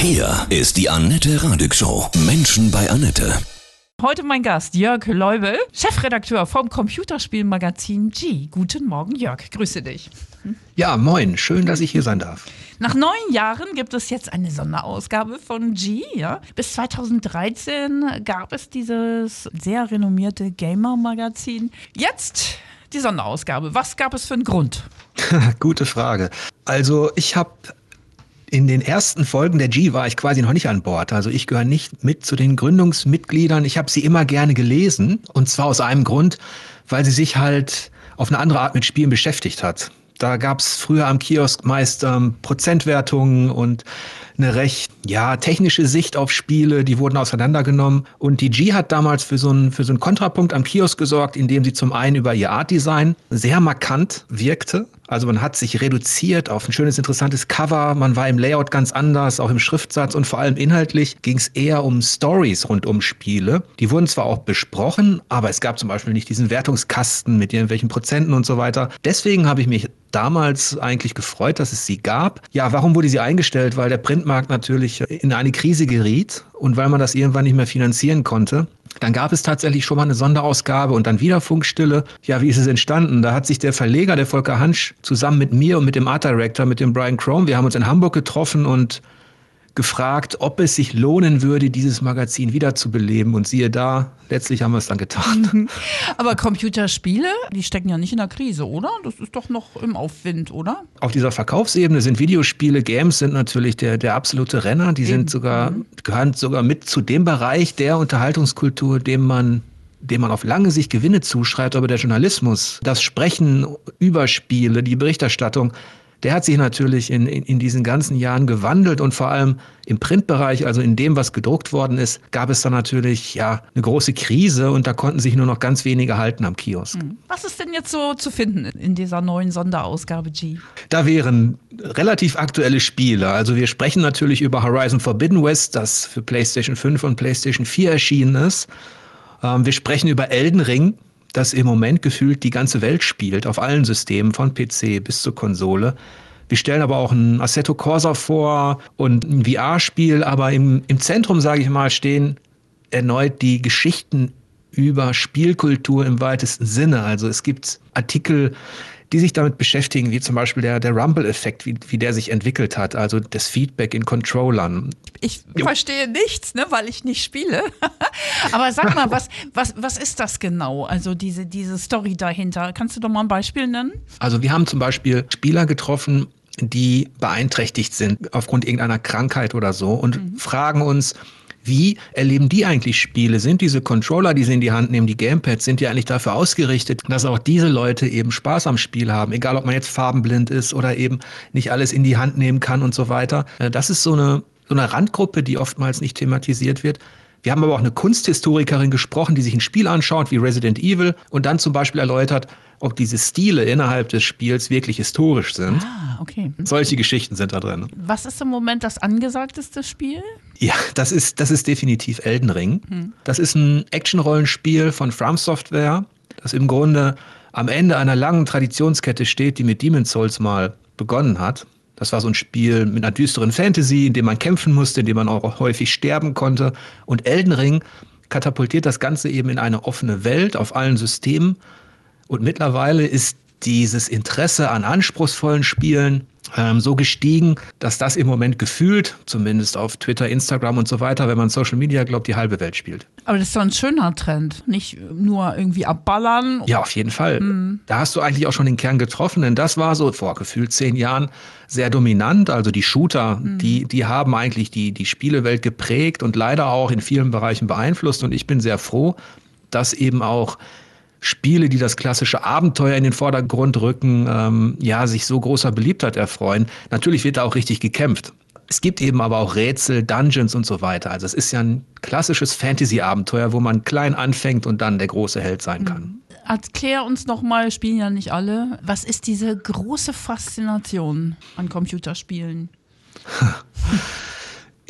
Hier ist die Annette Radig Show. Menschen bei Annette. Heute mein Gast Jörg Leubel, Chefredakteur vom Computerspielmagazin G. Guten Morgen, Jörg. Grüße dich. Ja, moin. Schön, dass ich hier sein darf. Nach neun Jahren gibt es jetzt eine Sonderausgabe von G. Ja? Bis 2013 gab es dieses sehr renommierte Gamer-Magazin. Jetzt die Sonderausgabe. Was gab es für einen Grund? Gute Frage. Also ich habe in den ersten Folgen der G war ich quasi noch nicht an Bord. Also ich gehöre nicht mit zu den Gründungsmitgliedern. Ich habe sie immer gerne gelesen. Und zwar aus einem Grund, weil sie sich halt auf eine andere Art mit Spielen beschäftigt hat. Da gab es früher am Kiosk meist ähm, Prozentwertungen und eine recht ja technische Sicht auf Spiele, die wurden auseinandergenommen und die G hat damals für so einen für so einen Kontrapunkt am Kiosk gesorgt, indem sie zum einen über ihr Art Design sehr markant wirkte. Also man hat sich reduziert auf ein schönes interessantes Cover, man war im Layout ganz anders, auch im Schriftsatz und vor allem inhaltlich ging es eher um Stories rund um Spiele. Die wurden zwar auch besprochen, aber es gab zum Beispiel nicht diesen Wertungskasten mit irgendwelchen Prozenten und so weiter. Deswegen habe ich mich damals eigentlich gefreut, dass es sie gab. Ja, warum wurde sie eingestellt? Weil der Printmarkt natürlich in eine Krise geriet und weil man das irgendwann nicht mehr finanzieren konnte. Dann gab es tatsächlich schon mal eine Sonderausgabe und dann wieder Funkstille. Ja, wie ist es entstanden? Da hat sich der Verleger, der Volker Hansch, zusammen mit mir und mit dem Art Director, mit dem Brian Chrome, wir haben uns in Hamburg getroffen und gefragt, ob es sich lohnen würde, dieses Magazin wiederzubeleben. Und siehe da, letztlich haben wir es dann getan. Aber Computerspiele, die stecken ja nicht in der Krise, oder? Das ist doch noch im Aufwind, oder? Auf dieser Verkaufsebene sind Videospiele, Games sind natürlich der, der absolute Renner. Die Eben. sind sogar, mhm. gehören sogar mit zu dem Bereich der Unterhaltungskultur, dem man dem man auf lange Sicht Gewinne zuschreibt, aber der Journalismus, das Sprechen über Spiele, die Berichterstattung, der hat sich natürlich in, in, in, diesen ganzen Jahren gewandelt und vor allem im Printbereich, also in dem, was gedruckt worden ist, gab es dann natürlich ja eine große Krise und da konnten sich nur noch ganz wenige halten am Kiosk. Hm. Was ist denn jetzt so zu finden in dieser neuen Sonderausgabe G? Da wären relativ aktuelle Spiele. Also wir sprechen natürlich über Horizon Forbidden West, das für PlayStation 5 und PlayStation 4 erschienen ist. Ähm, wir sprechen über Elden Ring, das im Moment gefühlt die ganze Welt spielt, auf allen Systemen, von PC bis zur Konsole. Wir stellen aber auch ein Assetto Corsa vor und ein VR-Spiel, aber im, im Zentrum, sage ich mal, stehen erneut die Geschichten über Spielkultur im weitesten Sinne. Also es gibt Artikel, die sich damit beschäftigen, wie zum Beispiel der, der Rumble-Effekt, wie, wie der sich entwickelt hat, also das Feedback in Controllern. Ich jo. verstehe nichts, ne, weil ich nicht spiele. Aber sag mal, was, was, was ist das genau? Also diese, diese Story dahinter. Kannst du doch mal ein Beispiel nennen? Also wir haben zum Beispiel Spieler getroffen, die beeinträchtigt sind aufgrund irgendeiner Krankheit oder so und mhm. fragen uns, wie erleben die eigentlich Spiele? Sind diese Controller, die sie in die Hand nehmen, die Gamepads, sind die eigentlich dafür ausgerichtet, dass auch diese Leute eben Spaß am Spiel haben? Egal, ob man jetzt farbenblind ist oder eben nicht alles in die Hand nehmen kann und so weiter. Äh, das ist so eine, so eine Randgruppe, die oftmals nicht thematisiert wird. Wir haben aber auch eine Kunsthistorikerin gesprochen, die sich ein Spiel anschaut, wie Resident Evil, und dann zum Beispiel erläutert, ob diese Stile innerhalb des Spiels wirklich historisch sind. Ah, okay. Solche Geschichten sind da drin. Was ist im Moment das angesagteste Spiel? Ja, das ist, das ist definitiv Elden Ring. Hm. Das ist ein Action-Rollenspiel von From Software, das im Grunde am Ende einer langen Traditionskette steht, die mit Demon's Souls mal begonnen hat. Das war so ein Spiel mit einer düsteren Fantasy, in dem man kämpfen musste, in dem man auch häufig sterben konnte. Und Elden Ring katapultiert das Ganze eben in eine offene Welt auf allen Systemen. Und mittlerweile ist dieses Interesse an anspruchsvollen Spielen ähm, so gestiegen, dass das im Moment gefühlt, zumindest auf Twitter, Instagram und so weiter, wenn man Social Media glaubt, die halbe Welt spielt. Aber das ist doch ein schöner Trend, nicht nur irgendwie abballern. Ja, auf jeden Fall. Mhm. Da hast du eigentlich auch schon den Kern getroffen, denn das war so vor gefühlt zehn Jahren sehr dominant. Also die Shooter, mhm. die, die haben eigentlich die, die Spielewelt geprägt und leider auch in vielen Bereichen beeinflusst. Und ich bin sehr froh, dass eben auch Spiele, die das klassische Abenteuer in den Vordergrund rücken, ähm, ja, sich so großer Beliebtheit erfreuen. Natürlich wird da auch richtig gekämpft. Es gibt eben aber auch Rätsel, Dungeons und so weiter. Also es ist ja ein klassisches Fantasy-Abenteuer, wo man klein anfängt und dann der große Held sein kann. Mhm. Erklär uns nochmal, spielen ja nicht alle, was ist diese große Faszination an Computerspielen?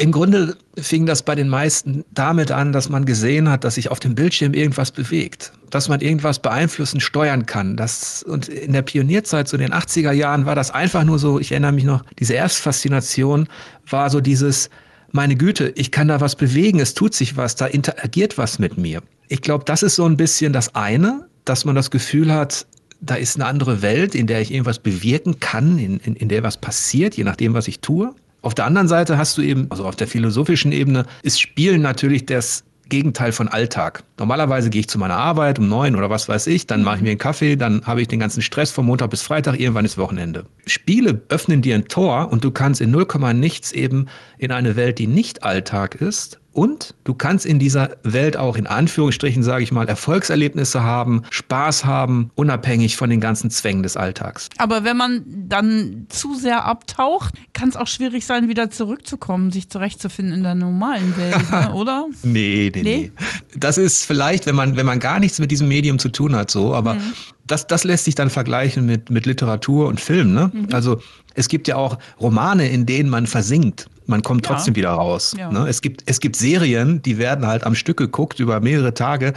Im Grunde fing das bei den meisten damit an, dass man gesehen hat, dass sich auf dem Bildschirm irgendwas bewegt, dass man irgendwas beeinflussen, steuern kann. Das, und in der Pionierzeit, so in den 80er Jahren, war das einfach nur so, ich erinnere mich noch, diese Erstfaszination war so dieses, meine Güte, ich kann da was bewegen, es tut sich was, da interagiert was mit mir. Ich glaube, das ist so ein bisschen das eine, dass man das Gefühl hat, da ist eine andere Welt, in der ich irgendwas bewirken kann, in, in, in der was passiert, je nachdem, was ich tue. Auf der anderen Seite hast du eben, also auf der philosophischen Ebene, ist Spielen natürlich das Gegenteil von Alltag. Normalerweise gehe ich zu meiner Arbeit um neun oder was weiß ich, dann mache ich mir einen Kaffee, dann habe ich den ganzen Stress von Montag bis Freitag, irgendwann ist Wochenende. Spiele öffnen dir ein Tor und du kannst in 0, nichts eben in eine Welt, die nicht Alltag ist, und du kannst in dieser Welt auch in Anführungsstrichen, sage ich mal, Erfolgserlebnisse haben, Spaß haben, unabhängig von den ganzen Zwängen des Alltags. Aber wenn man dann zu sehr abtaucht, kann es auch schwierig sein, wieder zurückzukommen, sich zurechtzufinden in der normalen Welt, ne, oder? Nee, nee, nee, nee. Das ist vielleicht, wenn man, wenn man gar nichts mit diesem Medium zu tun hat, so, aber mhm. Das, das lässt sich dann vergleichen mit, mit Literatur und Film. Ne? Mhm. Also es gibt ja auch Romane, in denen man versinkt man kommt ja. trotzdem wieder raus. Ja. Ne? Es, gibt, es gibt Serien, die werden halt am Stück geguckt über mehrere Tage.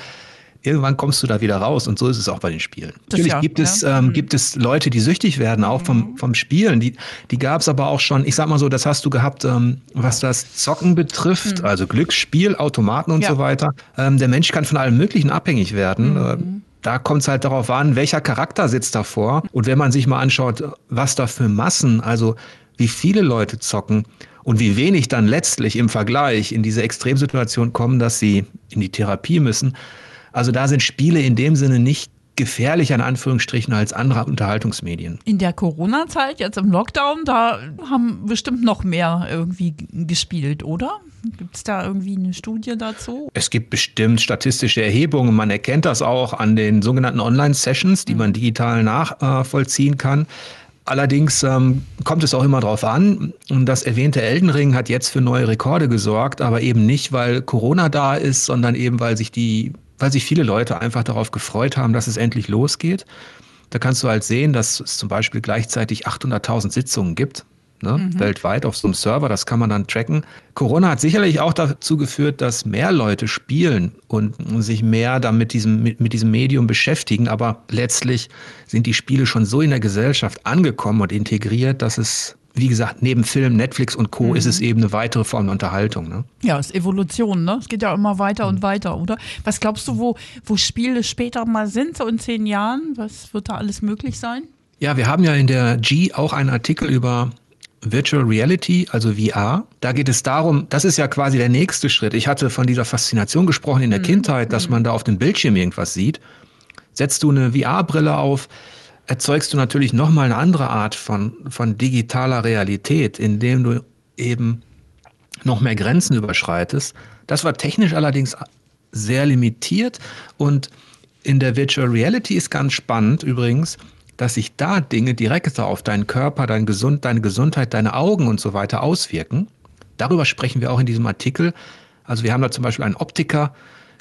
Irgendwann kommst du da wieder raus und so ist es auch bei den Spielen. Das Natürlich ja, gibt, es, ähm, mhm. gibt es Leute, die süchtig werden, auch vom, mhm. vom Spielen. Die, die gab es aber auch schon, ich sag mal so, das hast du gehabt, ähm, was das Zocken betrifft, mhm. also Glücksspiel, Automaten und so weiter. Ähm, der Mensch kann von allem Möglichen abhängig werden. Mhm. Äh, da kommt es halt darauf an, welcher Charakter sitzt davor. Und wenn man sich mal anschaut, was da für Massen, also wie viele Leute zocken, und wie wenig dann letztlich im Vergleich in diese Extremsituation kommen, dass sie in die Therapie müssen. Also da sind Spiele in dem Sinne nicht gefährlicher in Anführungsstrichen als andere Unterhaltungsmedien. In der Corona-Zeit, jetzt im Lockdown, da haben bestimmt noch mehr irgendwie gespielt, oder? Gibt es da irgendwie eine Studie dazu? Es gibt bestimmt statistische Erhebungen. Man erkennt das auch an den sogenannten Online-Sessions, die man digital nachvollziehen kann. Allerdings ähm, kommt es auch immer darauf an. Und das erwähnte Elden Ring hat jetzt für neue Rekorde gesorgt, aber eben nicht, weil Corona da ist, sondern eben, weil sich die, weil sich viele Leute einfach darauf gefreut haben, dass es endlich losgeht. Da kannst du halt sehen, dass es zum Beispiel gleichzeitig 800.000 Sitzungen gibt ne, mhm. weltweit auf so einem Server. Das kann man dann tracken. Corona hat sicherlich auch dazu geführt, dass mehr Leute spielen und sich mehr damit diesem, mit, mit diesem Medium beschäftigen. Aber letztlich sind die Spiele schon so in der Gesellschaft angekommen und integriert, dass es wie gesagt, neben Film, Netflix und Co. Mhm. ist es eben eine weitere Form der Unterhaltung. Ne? Ja, es ist Evolution, ne? Es geht ja immer weiter mhm. und weiter, oder? Was glaubst du, wo, wo Spiele später mal sind, so in zehn Jahren? Was wird da alles möglich sein? Ja, wir haben ja in der G auch einen Artikel über Virtual Reality, also VR. Da geht es darum, das ist ja quasi der nächste Schritt. Ich hatte von dieser Faszination gesprochen in der mhm. Kindheit, dass mhm. man da auf dem Bildschirm irgendwas sieht. Setzt du eine VR-Brille auf, erzeugst du natürlich nochmal eine andere Art von, von digitaler Realität, indem du eben noch mehr Grenzen überschreitest. Das war technisch allerdings sehr limitiert und in der Virtual Reality ist ganz spannend übrigens, dass sich da Dinge direkter auf deinen Körper, dein Gesund, deine Gesundheit, deine Augen und so weiter auswirken. Darüber sprechen wir auch in diesem Artikel. Also wir haben da zum Beispiel einen Optiker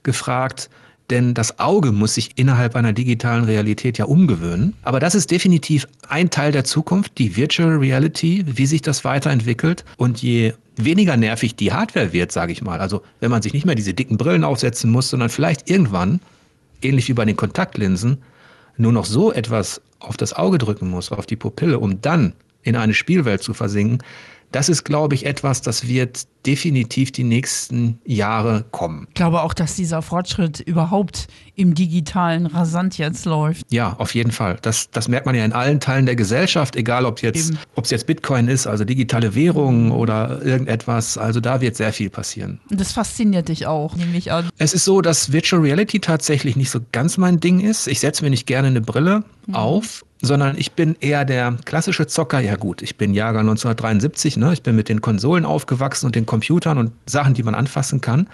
gefragt, denn das Auge muss sich innerhalb einer digitalen Realität ja umgewöhnen. Aber das ist definitiv ein Teil der Zukunft, die Virtual Reality, wie sich das weiterentwickelt. Und je weniger nervig die Hardware wird, sage ich mal, also wenn man sich nicht mehr diese dicken Brillen aufsetzen muss, sondern vielleicht irgendwann, ähnlich wie bei den Kontaktlinsen, nur noch so etwas auf das Auge drücken muss, auf die Pupille, um dann in eine Spielwelt zu versinken, das ist, glaube ich, etwas, das wird definitiv die nächsten Jahre kommen. Ich glaube auch, dass dieser Fortschritt überhaupt im digitalen rasant jetzt läuft. Ja, auf jeden Fall. Das, das merkt man ja in allen Teilen der Gesellschaft, egal ob jetzt, ob es jetzt Bitcoin ist, also digitale Währungen oder irgendetwas. Also da wird sehr viel passieren. Und das fasziniert dich auch, nehme ich an. Es ist so, dass Virtual Reality tatsächlich nicht so ganz mein Ding ist. Ich setze mir nicht gerne eine Brille mhm. auf sondern ich bin eher der klassische Zocker. Ja gut, ich bin Jahrgang 1973, ne? ich bin mit den Konsolen aufgewachsen und den Computern und Sachen, die man anfassen kann.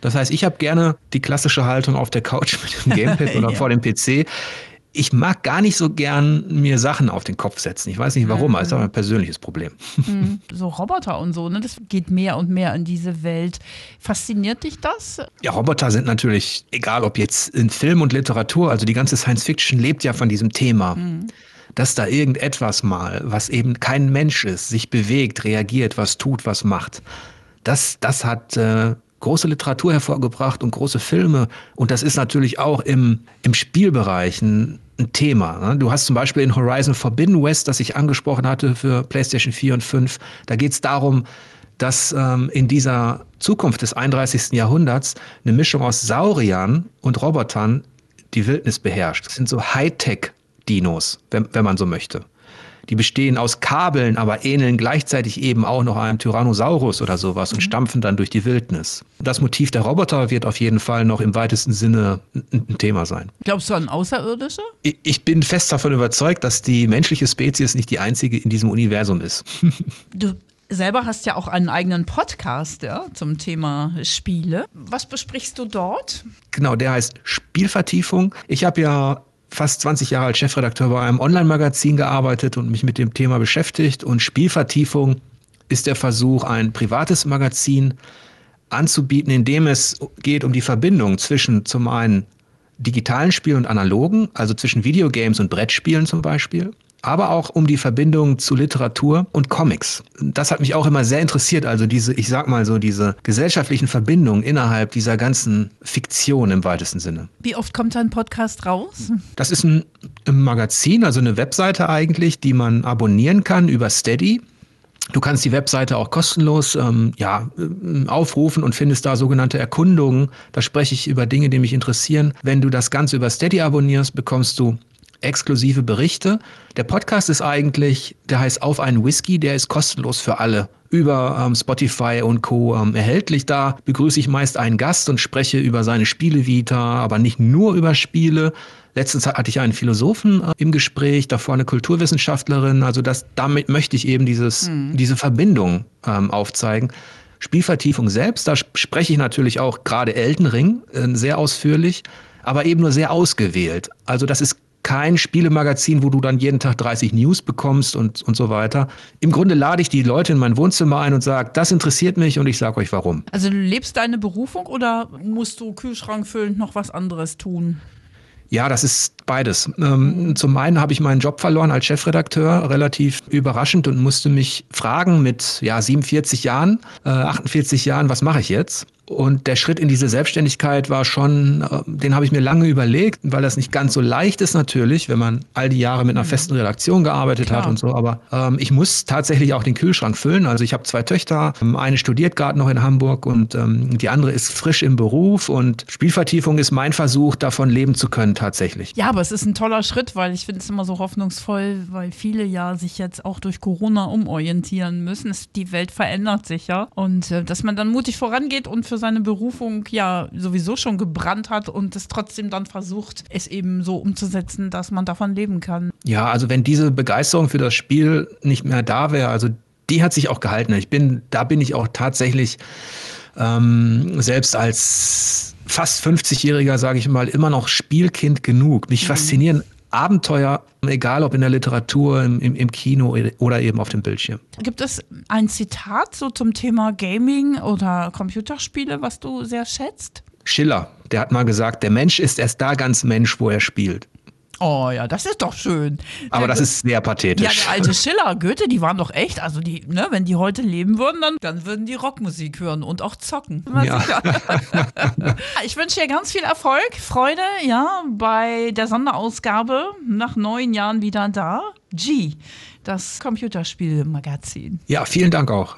Das heißt, ich habe gerne die klassische Haltung auf der Couch mit dem Gamepad oder ja. vor dem PC ich mag gar nicht so gern mir Sachen auf den Kopf setzen. Ich weiß nicht warum, mhm. aber es ist aber ein persönliches Problem. Mhm. So Roboter und so, ne? Das geht mehr und mehr in diese Welt. Fasziniert dich das? Ja, Roboter sind natürlich, egal ob jetzt in Film und Literatur, also die ganze Science Fiction lebt ja von diesem Thema. Mhm. Dass da irgendetwas mal, was eben kein Mensch ist, sich bewegt, reagiert, was tut, was macht. Das, das hat äh, große Literatur hervorgebracht und große Filme. Und das ist natürlich auch im, im Spielbereich ein, ein Thema. Ne? Du hast zum Beispiel in Horizon Forbidden West, das ich angesprochen hatte für PlayStation 4 und 5, da geht es darum, dass ähm, in dieser Zukunft des 31. Jahrhunderts eine Mischung aus Sauriern und Robotern die Wildnis beherrscht. Das sind so Hightech-Dinos, wenn, wenn man so möchte. Die bestehen aus Kabeln, aber ähneln gleichzeitig eben auch noch einem Tyrannosaurus oder sowas und stampfen dann durch die Wildnis. Das Motiv der Roboter wird auf jeden Fall noch im weitesten Sinne ein Thema sein. Glaubst du an Außerirdische? Ich bin fest davon überzeugt, dass die menschliche Spezies nicht die einzige in diesem Universum ist. Du selber hast ja auch einen eigenen Podcast ja, zum Thema Spiele. Was besprichst du dort? Genau, der heißt Spielvertiefung. Ich habe ja fast 20 Jahre als Chefredakteur bei einem Online-Magazin gearbeitet und mich mit dem Thema beschäftigt. Und Spielvertiefung ist der Versuch, ein privates Magazin anzubieten, in dem es geht um die Verbindung zwischen zum einen digitalen Spielen und analogen, also zwischen Videogames und Brettspielen zum Beispiel, aber auch um die Verbindung zu Literatur und Comics. Das hat mich auch immer sehr interessiert, also diese, ich sag mal so, diese gesellschaftlichen Verbindungen innerhalb dieser ganzen Fiktion im weitesten Sinne. Wie oft kommt dein Podcast raus? Das ist ein, ein Magazin, also eine Webseite eigentlich, die man abonnieren kann über Steady. Du kannst die Webseite auch kostenlos ähm, ja, äh, aufrufen und findest da sogenannte Erkundungen. Da spreche ich über Dinge, die mich interessieren. Wenn du das Ganze über Steady abonnierst, bekommst du exklusive Berichte. Der Podcast ist eigentlich, der heißt Auf einen Whisky, der ist kostenlos für alle über ähm, Spotify und Co. Ähm, erhältlich. Da begrüße ich meist einen Gast und spreche über seine Spielevita, aber nicht nur über Spiele. Letztens hatte ich einen Philosophen äh, im Gespräch, davor eine Kulturwissenschaftlerin. Also das, damit möchte ich eben dieses, mhm. diese Verbindung ähm, aufzeigen. Spielvertiefung selbst, da spreche ich natürlich auch gerade Elden Ring äh, sehr ausführlich, aber eben nur sehr ausgewählt. Also das ist kein Spielemagazin, wo du dann jeden Tag 30 News bekommst und, und so weiter. Im Grunde lade ich die Leute in mein Wohnzimmer ein und sage, das interessiert mich und ich sage euch warum. Also du lebst deine Berufung oder musst du Kühlschrank füllend noch was anderes tun? Ja, das ist beides. Ähm, zum einen habe ich meinen Job verloren als Chefredakteur, relativ überraschend und musste mich fragen mit ja, 47 Jahren, äh, 48 Jahren, was mache ich jetzt? Und der Schritt in diese Selbstständigkeit war schon, äh, den habe ich mir lange überlegt, weil das nicht ganz so leicht ist natürlich, wenn man all die Jahre mit einer mhm. festen Redaktion gearbeitet Klar. hat und so. Aber ähm, ich muss tatsächlich auch den Kühlschrank füllen. Also ich habe zwei Töchter, ähm, eine studiert gerade noch in Hamburg und ähm, die andere ist frisch im Beruf. Und Spielvertiefung ist mein Versuch, davon leben zu können tatsächlich. Ja, aber es ist ein toller Schritt, weil ich finde es immer so hoffnungsvoll, weil viele ja sich jetzt auch durch Corona umorientieren müssen. Es, die Welt verändert sich ja. Und äh, dass man dann mutig vorangeht und für für seine Berufung ja sowieso schon gebrannt hat und es trotzdem dann versucht, es eben so umzusetzen, dass man davon leben kann. Ja, also wenn diese Begeisterung für das Spiel nicht mehr da wäre, also die hat sich auch gehalten. Ich bin, da bin ich auch tatsächlich ähm, selbst als fast 50-Jähriger, sage ich mal, immer noch Spielkind genug. Mich mhm. faszinieren Abenteuer, egal ob in der Literatur, im, im, Kino oder eben auf dem Bildschirm. Gibt es ein Zitat so zum Thema Gaming oder Computerspiele, was du sehr schätzt? Schiller, der hat mal gesagt, der Mensch ist erst da ganz Mensch, wo er spielt. Oh ja, das ist doch schön. Aber der, das ist sehr pathetisch. Ja, der alte Schiller, Goethe, die waren doch echt, also die, ne, wenn die heute leben würden, dann, dann würden die Rockmusik hören und auch zocken. Ja. ich wünsche dir ganz viel Erfolg, Freude, ja, bei der Sonderausgabe nach neun Jahren wieder da. G, das Computerspielmagazin. Ja, vielen Dank auch.